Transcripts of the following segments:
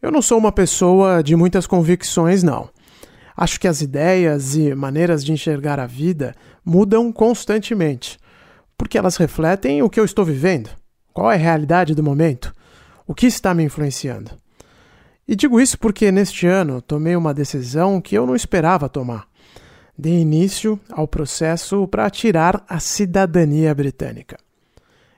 Eu não sou uma pessoa de muitas convicções, não. Acho que as ideias e maneiras de enxergar a vida mudam constantemente, porque elas refletem o que eu estou vivendo, qual é a realidade do momento, o que está me influenciando. E digo isso porque neste ano tomei uma decisão que eu não esperava tomar. Dei início ao processo para tirar a cidadania britânica.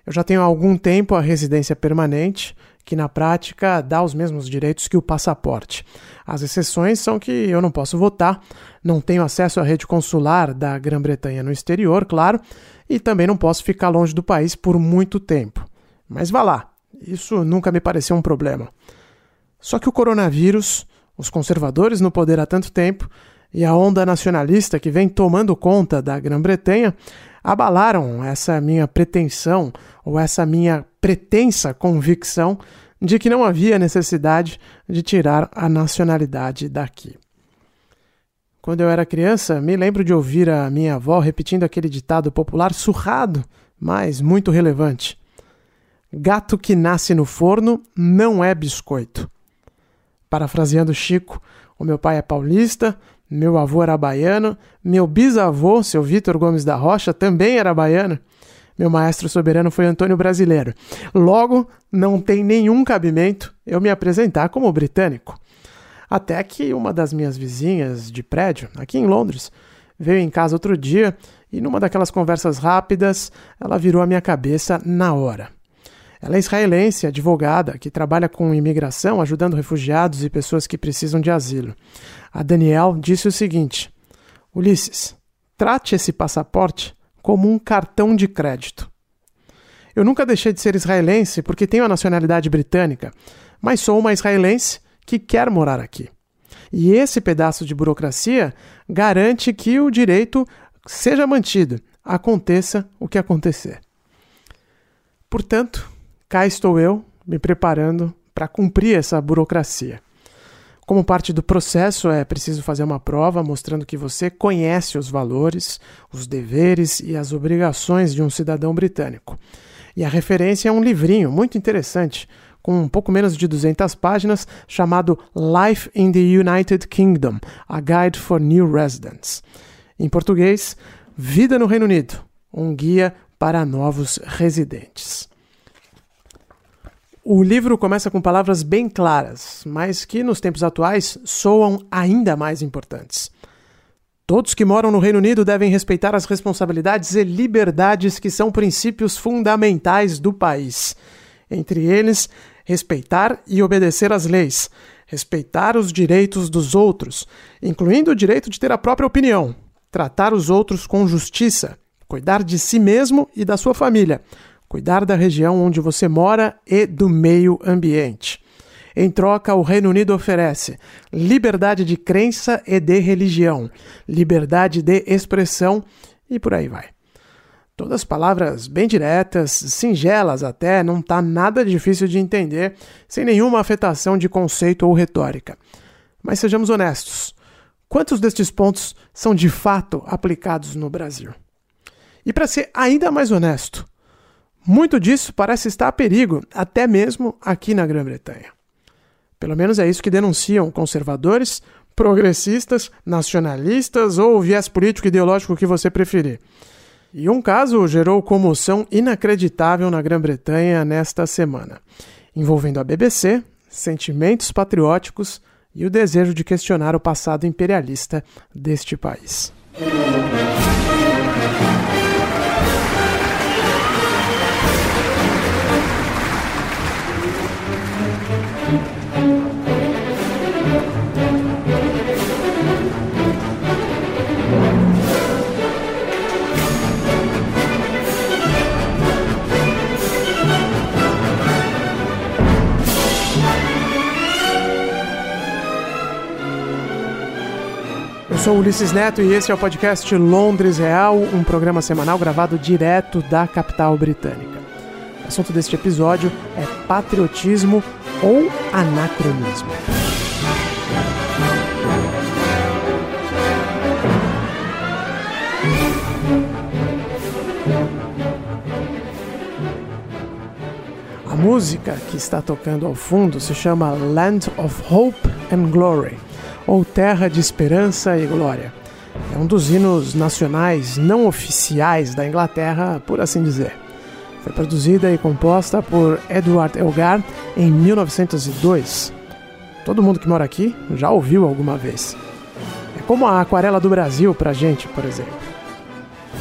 Eu já tenho há algum tempo a residência permanente, que na prática dá os mesmos direitos que o passaporte. As exceções são que eu não posso votar, não tenho acesso à rede consular da Grã-Bretanha no exterior, claro, e também não posso ficar longe do país por muito tempo. Mas vá lá, isso nunca me pareceu um problema. Só que o coronavírus, os conservadores no poder há tanto tempo e a onda nacionalista que vem tomando conta da Grã-Bretanha abalaram essa minha pretensão ou essa minha pretensa convicção de que não havia necessidade de tirar a nacionalidade daqui. Quando eu era criança, me lembro de ouvir a minha avó repetindo aquele ditado popular surrado, mas muito relevante: Gato que nasce no forno não é biscoito. Parafraseando Chico, o meu pai é paulista, meu avô era baiano, meu bisavô, seu Vitor Gomes da Rocha, também era baiano. Meu maestro soberano foi Antônio Brasileiro. Logo, não tem nenhum cabimento eu me apresentar como britânico. Até que uma das minhas vizinhas de prédio, aqui em Londres, veio em casa outro dia e, numa daquelas conversas rápidas, ela virou a minha cabeça na hora. Ela é israelense, advogada, que trabalha com imigração, ajudando refugiados e pessoas que precisam de asilo. A Daniel disse o seguinte: Ulisses, trate esse passaporte como um cartão de crédito. Eu nunca deixei de ser israelense porque tenho a nacionalidade britânica, mas sou uma israelense que quer morar aqui. E esse pedaço de burocracia garante que o direito seja mantido, aconteça o que acontecer. Portanto, cá estou eu me preparando para cumprir essa burocracia. Como parte do processo, é preciso fazer uma prova mostrando que você conhece os valores, os deveres e as obrigações de um cidadão britânico. E a referência é um livrinho muito interessante, com um pouco menos de 200 páginas, chamado Life in the United Kingdom: A Guide for New Residents. Em português, Vida no Reino Unido um guia para novos residentes. O livro começa com palavras bem claras, mas que nos tempos atuais soam ainda mais importantes. Todos que moram no Reino Unido devem respeitar as responsabilidades e liberdades que são princípios fundamentais do país. Entre eles, respeitar e obedecer às leis, respeitar os direitos dos outros, incluindo o direito de ter a própria opinião, tratar os outros com justiça, cuidar de si mesmo e da sua família, cuidar da região onde você mora e do meio ambiente. Em troca, o Reino Unido oferece liberdade de crença e de religião, liberdade de expressão e por aí vai. Todas palavras bem diretas, singelas até, não está nada difícil de entender, sem nenhuma afetação de conceito ou retórica. Mas sejamos honestos: quantos destes pontos são de fato aplicados no Brasil? E para ser ainda mais honesto, muito disso parece estar a perigo, até mesmo aqui na Grã-Bretanha. Pelo menos é isso que denunciam conservadores, progressistas, nacionalistas ou viés político ideológico que você preferir. E um caso gerou comoção inacreditável na Grã-Bretanha nesta semana, envolvendo a BBC, sentimentos patrióticos e o desejo de questionar o passado imperialista deste país. Sou Ulisses Neto e esse é o podcast Londres Real, um programa semanal gravado direto da capital britânica. O assunto deste episódio é patriotismo ou anacronismo. A música que está tocando ao fundo se chama Land of Hope and Glory, ou Terra de Esperança e Glória. É um dos hinos nacionais não oficiais da Inglaterra, por assim dizer. Foi produzida e composta por Edward Elgar em 1902. Todo mundo que mora aqui já ouviu alguma vez. É como a aquarela do Brasil pra gente, por exemplo.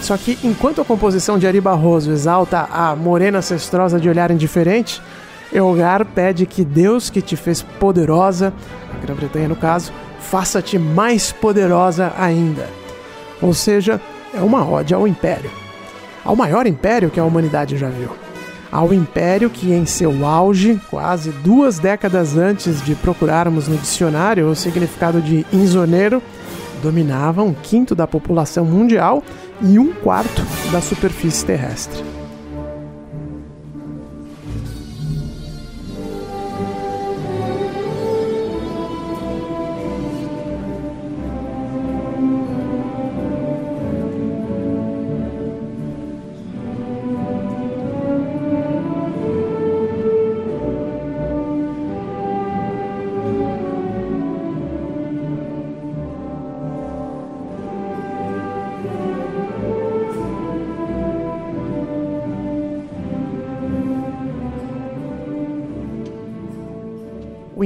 Só que enquanto a composição de Ari Barroso exalta a morena ancestrosa de olhar indiferente, Elgar pede que Deus que te fez poderosa, a Grã-Bretanha no caso, faça-te mais poderosa ainda. Ou seja, é uma ode ao império. Ao maior império que a humanidade já viu. Ao império que, em seu auge, quase duas décadas antes de procurarmos no dicionário o significado de insoneiro, dominava um quinto da população mundial e um quarto da superfície terrestre.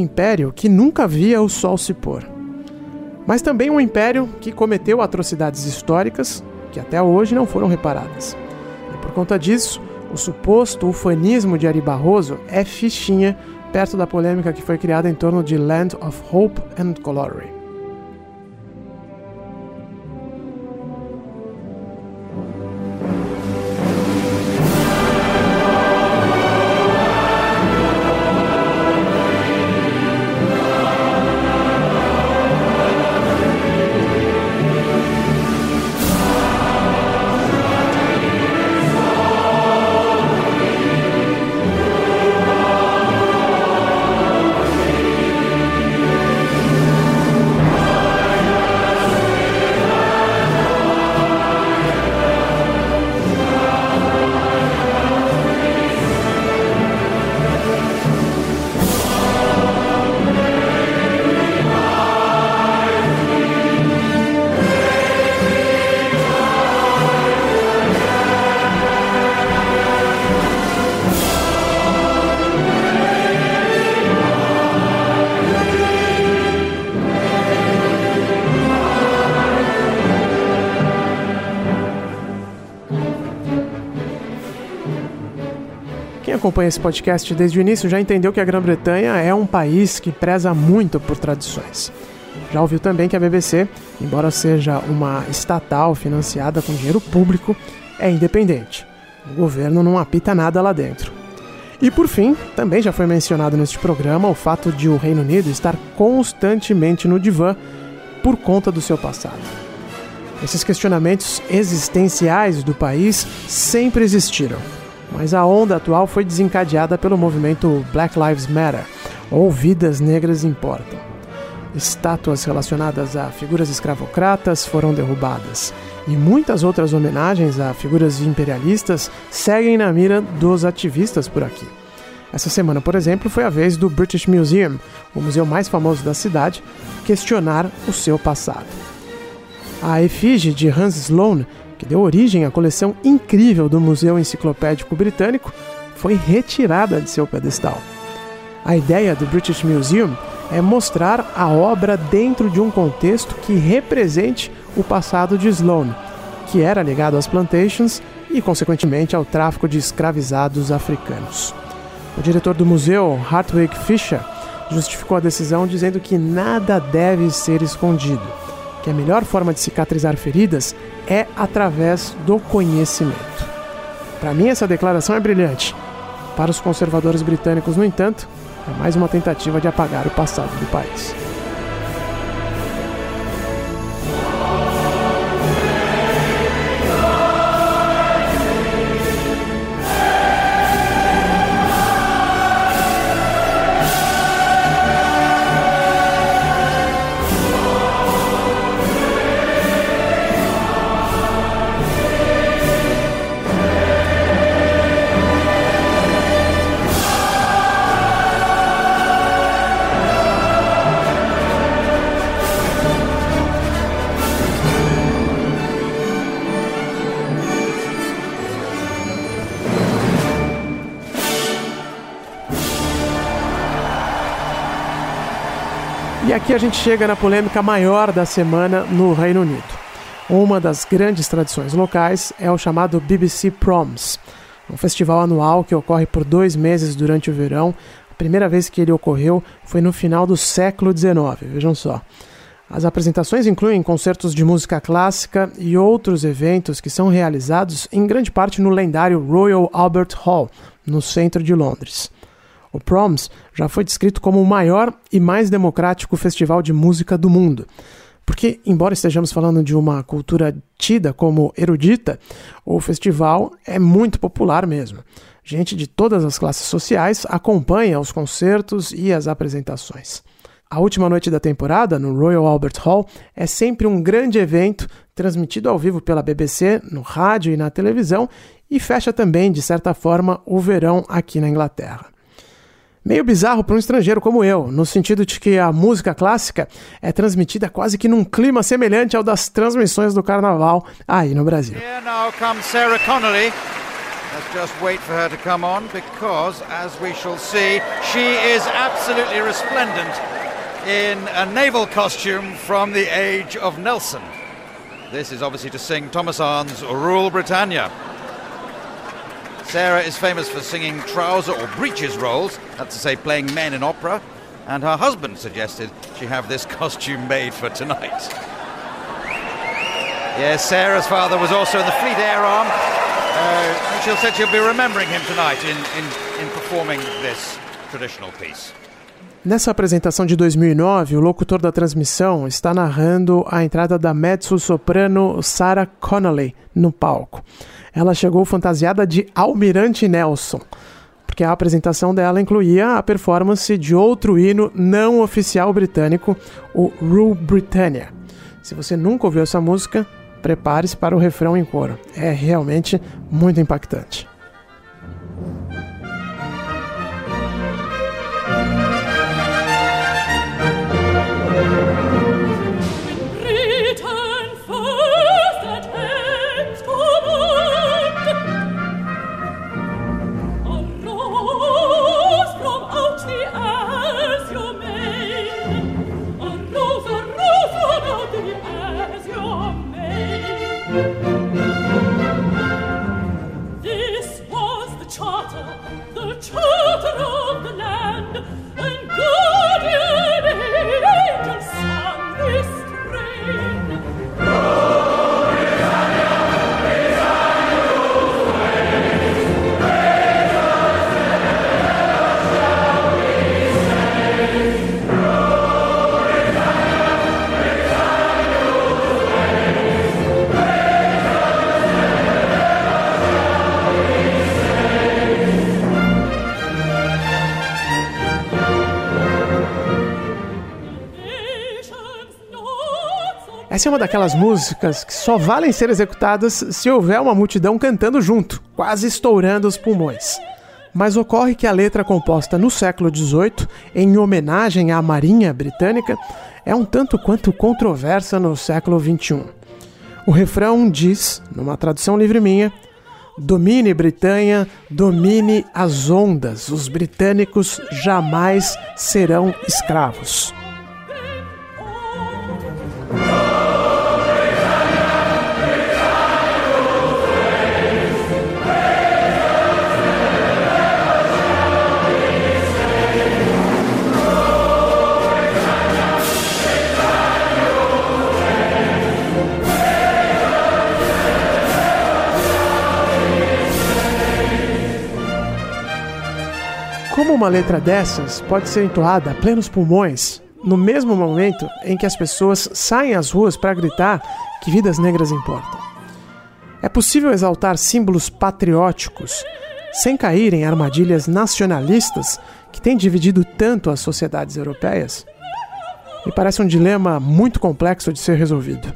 Império que nunca via o sol se pôr. Mas também um império que cometeu atrocidades históricas que até hoje não foram reparadas. E por conta disso, o suposto ufanismo de Ari Barroso é fichinha perto da polêmica que foi criada em torno de Land of Hope and Glory. Acompanha esse podcast desde o início já entendeu que a Grã-Bretanha é um país que preza muito por tradições. Já ouviu também que a BBC, embora seja uma estatal financiada com dinheiro público, é independente. O governo não apita nada lá dentro. E por fim, também já foi mencionado neste programa o fato de o Reino Unido estar constantemente no divã por conta do seu passado. Esses questionamentos existenciais do país sempre existiram mas a onda atual foi desencadeada pelo movimento Black Lives Matter, ou Vidas Negras Importam. Estátuas relacionadas a figuras escravocratas foram derrubadas, e muitas outras homenagens a figuras imperialistas seguem na mira dos ativistas por aqui. Essa semana, por exemplo, foi a vez do British Museum, o museu mais famoso da cidade, questionar o seu passado. A efígie de Hans Sloane que deu origem à coleção incrível do Museu Enciclopédico Britânico, foi retirada de seu pedestal. A ideia do British Museum é mostrar a obra dentro de um contexto que represente o passado de Sloane, que era ligado às plantations e, consequentemente, ao tráfico de escravizados africanos. O diretor do museu, Hartwig Fischer, justificou a decisão dizendo que nada deve ser escondido que a melhor forma de cicatrizar feridas é através do conhecimento. Para mim, essa declaração é brilhante. Para os conservadores britânicos, no entanto, é mais uma tentativa de apagar o passado do país. E aqui a gente chega na polêmica maior da semana no Reino Unido. Uma das grandes tradições locais é o chamado BBC Proms, um festival anual que ocorre por dois meses durante o verão. A primeira vez que ele ocorreu foi no final do século XIX, vejam só. As apresentações incluem concertos de música clássica e outros eventos que são realizados em grande parte no lendário Royal Albert Hall, no centro de Londres. O Proms já foi descrito como o maior e mais democrático festival de música do mundo. Porque, embora estejamos falando de uma cultura tida como erudita, o festival é muito popular mesmo. Gente de todas as classes sociais acompanha os concertos e as apresentações. A última noite da temporada, no Royal Albert Hall, é sempre um grande evento transmitido ao vivo pela BBC, no rádio e na televisão, e fecha também, de certa forma, o verão aqui na Inglaterra. Meio bizarro para um estrangeiro como eu, no sentido de que a música clássica é transmitida quase que num clima semelhante ao das transmissões do carnaval aí no Brasil. Here now comes Sarah Connolly. Let's just wait for her to come on because, as we shall see, she is absolutely resplendent in a naval costume from the age of Nelson. This is obviously to sing Thomas Arne's Rule Britannia. Sarah is famous for singing trouser or breeches roles, that's to say, playing men in opera, and her husband suggested she have this costume made for tonight. Yes, Sarah's father was also in the Fleet Air Arm, uh, and she'll said she'll be remembering him tonight in, in, in performing this traditional piece. Nessa apresentação de 2009, o locutor da transmissão está narrando a entrada da mezzo-soprano Sarah Connolly no palco. Ela chegou fantasiada de Almirante Nelson, porque a apresentação dela incluía a performance de outro hino não oficial britânico, o Rule Britannia. Se você nunca ouviu essa música, prepare-se para o refrão em coro. É realmente muito impactante. the charter of the land and guardian Essa é uma daquelas músicas que só valem ser executadas se houver uma multidão cantando junto, quase estourando os pulmões. Mas ocorre que a letra composta no século XVIII, em homenagem à Marinha Britânica, é um tanto quanto controversa no século XXI. O refrão diz, numa tradução livre minha, Domine Britânia, domine as ondas, os britânicos jamais serão escravos. Como uma letra dessas pode ser entoada a plenos pulmões, no mesmo momento em que as pessoas saem às ruas para gritar que vidas negras importam? É possível exaltar símbolos patrióticos sem cair em armadilhas nacionalistas que têm dividido tanto as sociedades europeias? Me parece um dilema muito complexo de ser resolvido.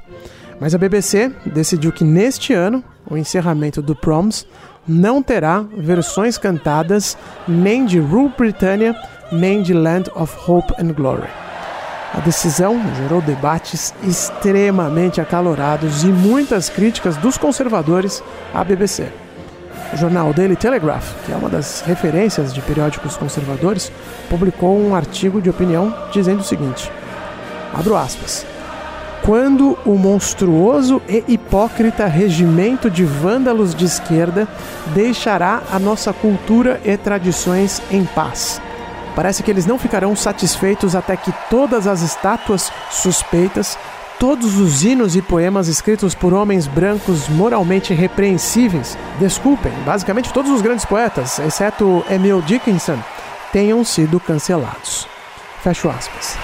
Mas a BBC decidiu que neste ano, o encerramento do Proms não terá versões cantadas nem de Rule Britannia nem de Land of Hope and Glory. A decisão gerou debates extremamente acalorados e muitas críticas dos conservadores à BBC. O jornal Daily Telegraph, que é uma das referências de periódicos conservadores, publicou um artigo de opinião dizendo o seguinte: Abro aspas. Quando o monstruoso e hipócrita regimento de vândalos de esquerda deixará a nossa cultura e tradições em paz. Parece que eles não ficarão satisfeitos até que todas as estátuas suspeitas, todos os hinos e poemas escritos por homens brancos moralmente repreensíveis, desculpem, basicamente todos os grandes poetas, exceto Emil Dickinson, tenham sido cancelados. Fecho aspas.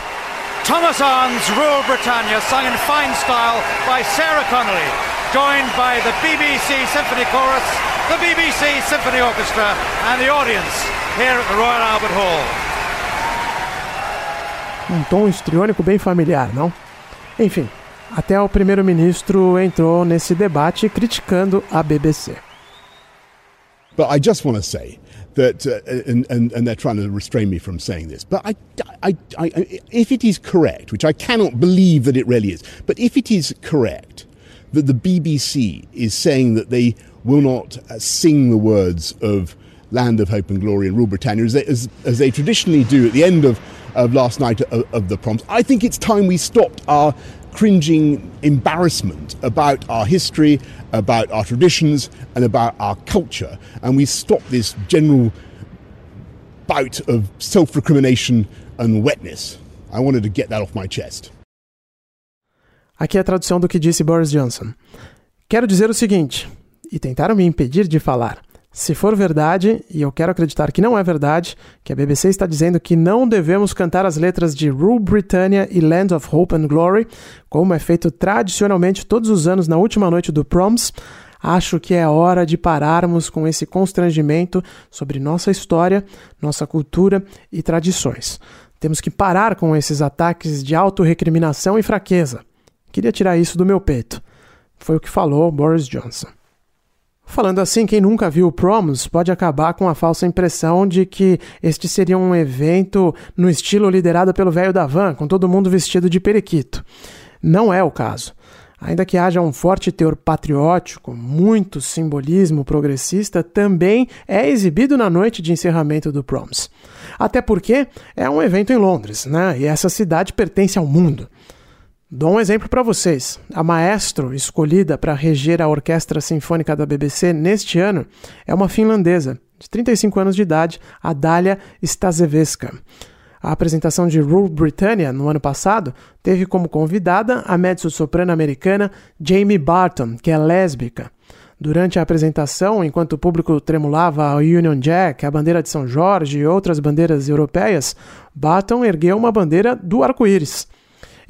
Thomas Arns, Rule Britannia, sung in fine style by Sarah Connolly, joined by the BBC Symphony Chorus, the BBC Symphony Orchestra, and the audience here at the Royal Albert Hall. Um tom histriônico bem familiar, não? Enfim, até o primeiro-ministro entrou nesse debate criticando a BBC. But I just want to say that, uh, and, and, and, they're trying to restrain me from saying this, but I, I, I, if it is correct, which I cannot believe that it really is, but if it is correct that the BBC is saying that they will not uh, sing the words of Land of Hope and Glory and Rule Britannia as they, as, as they traditionally do at the end of, of last night of, of the proms, I think it's time we stopped our cringing embarrassment about our history, about our traditions, and about our culture. And we stop this general bout of self recrimination and wetness. I wanted to get that off my chest. Aqui é a tradução do que disse Boris Johnson. Quero dizer o seguinte, e tentaram me impedir de falar. Se for verdade, e eu quero acreditar que não é verdade, que a BBC está dizendo que não devemos cantar as letras de Rule Britannia e Land of Hope and Glory, como é feito tradicionalmente todos os anos na última noite do Proms, acho que é hora de pararmos com esse constrangimento sobre nossa história, nossa cultura e tradições. Temos que parar com esses ataques de autorrecriminação e fraqueza. Queria tirar isso do meu peito. Foi o que falou Boris Johnson. Falando assim, quem nunca viu o Proms pode acabar com a falsa impressão de que este seria um evento no estilo liderado pelo velho da van, com todo mundo vestido de periquito. Não é o caso. Ainda que haja um forte teor patriótico, muito simbolismo progressista, também é exibido na noite de encerramento do Proms. Até porque é um evento em Londres, né? E essa cidade pertence ao mundo. Dou um exemplo para vocês. A maestro escolhida para reger a Orquestra Sinfônica da BBC neste ano é uma finlandesa, de 35 anos de idade, a Dália Stasevska. A apresentação de Rule Britannia no ano passado teve como convidada a mezzo-soprano americana Jamie Barton, que é lésbica. Durante a apresentação, enquanto o público tremulava a Union Jack, a bandeira de São Jorge e outras bandeiras europeias, Barton ergueu uma bandeira do arco-íris.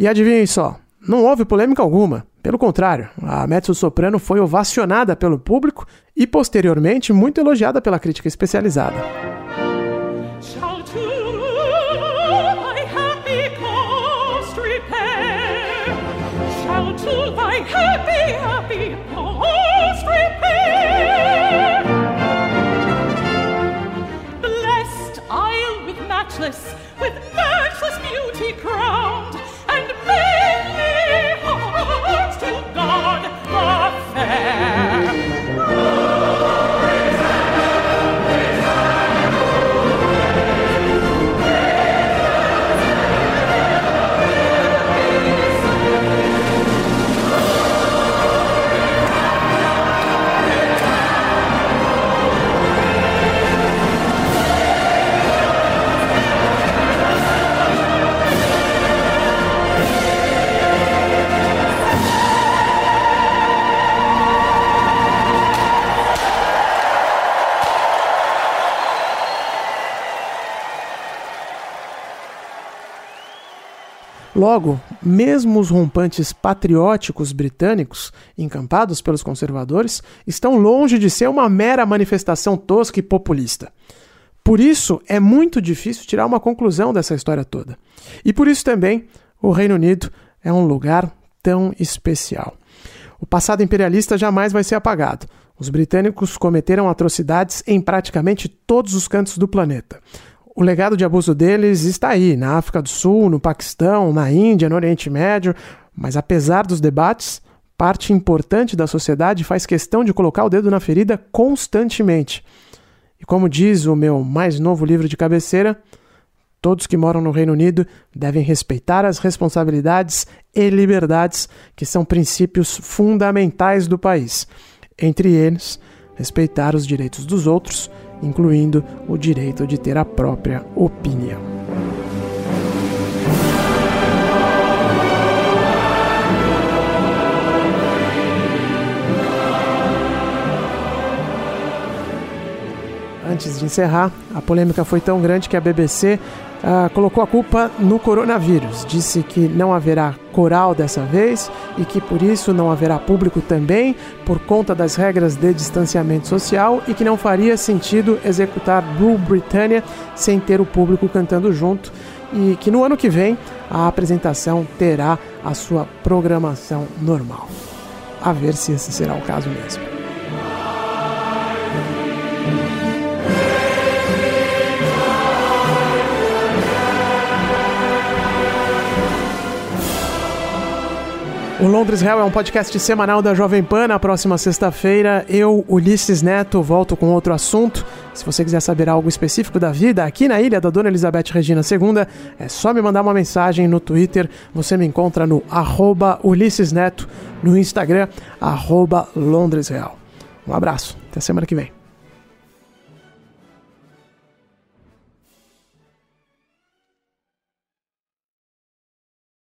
E adivinhem só, não houve polêmica alguma. Pelo contrário, a mezzo-soprano foi ovacionada pelo público e posteriormente muito elogiada pela crítica especializada. with matchless beauty crowned Logo, mesmo os rompantes patrióticos britânicos, encampados pelos conservadores, estão longe de ser uma mera manifestação tosca e populista. Por isso, é muito difícil tirar uma conclusão dessa história toda. E por isso também o Reino Unido é um lugar tão especial. O passado imperialista jamais vai ser apagado. Os britânicos cometeram atrocidades em praticamente todos os cantos do planeta. O legado de abuso deles está aí, na África do Sul, no Paquistão, na Índia, no Oriente Médio, mas apesar dos debates, parte importante da sociedade faz questão de colocar o dedo na ferida constantemente. E como diz o meu mais novo livro de cabeceira, Todos que moram no Reino Unido devem respeitar as responsabilidades e liberdades que são princípios fundamentais do país. Entre eles, respeitar os direitos dos outros, incluindo o direito de ter a própria opinião. Antes de encerrar, a polêmica foi tão grande que a BBC uh, colocou a culpa no coronavírus. Disse que não haverá coral dessa vez e que por isso não haverá público também, por conta das regras de distanciamento social e que não faria sentido executar Rule Britannia sem ter o público cantando junto e que no ano que vem a apresentação terá a sua programação normal. A ver se esse será o caso mesmo. O Londres Real é um podcast semanal da Jovem Pan. Na próxima sexta-feira, eu, Ulisses Neto, volto com outro assunto. Se você quiser saber algo específico da vida aqui na ilha da Dona Elizabeth Regina II, é só me mandar uma mensagem no Twitter. Você me encontra no arroba Ulisses Neto, no Instagram, arroba Londres Real. Um abraço, até semana que vem.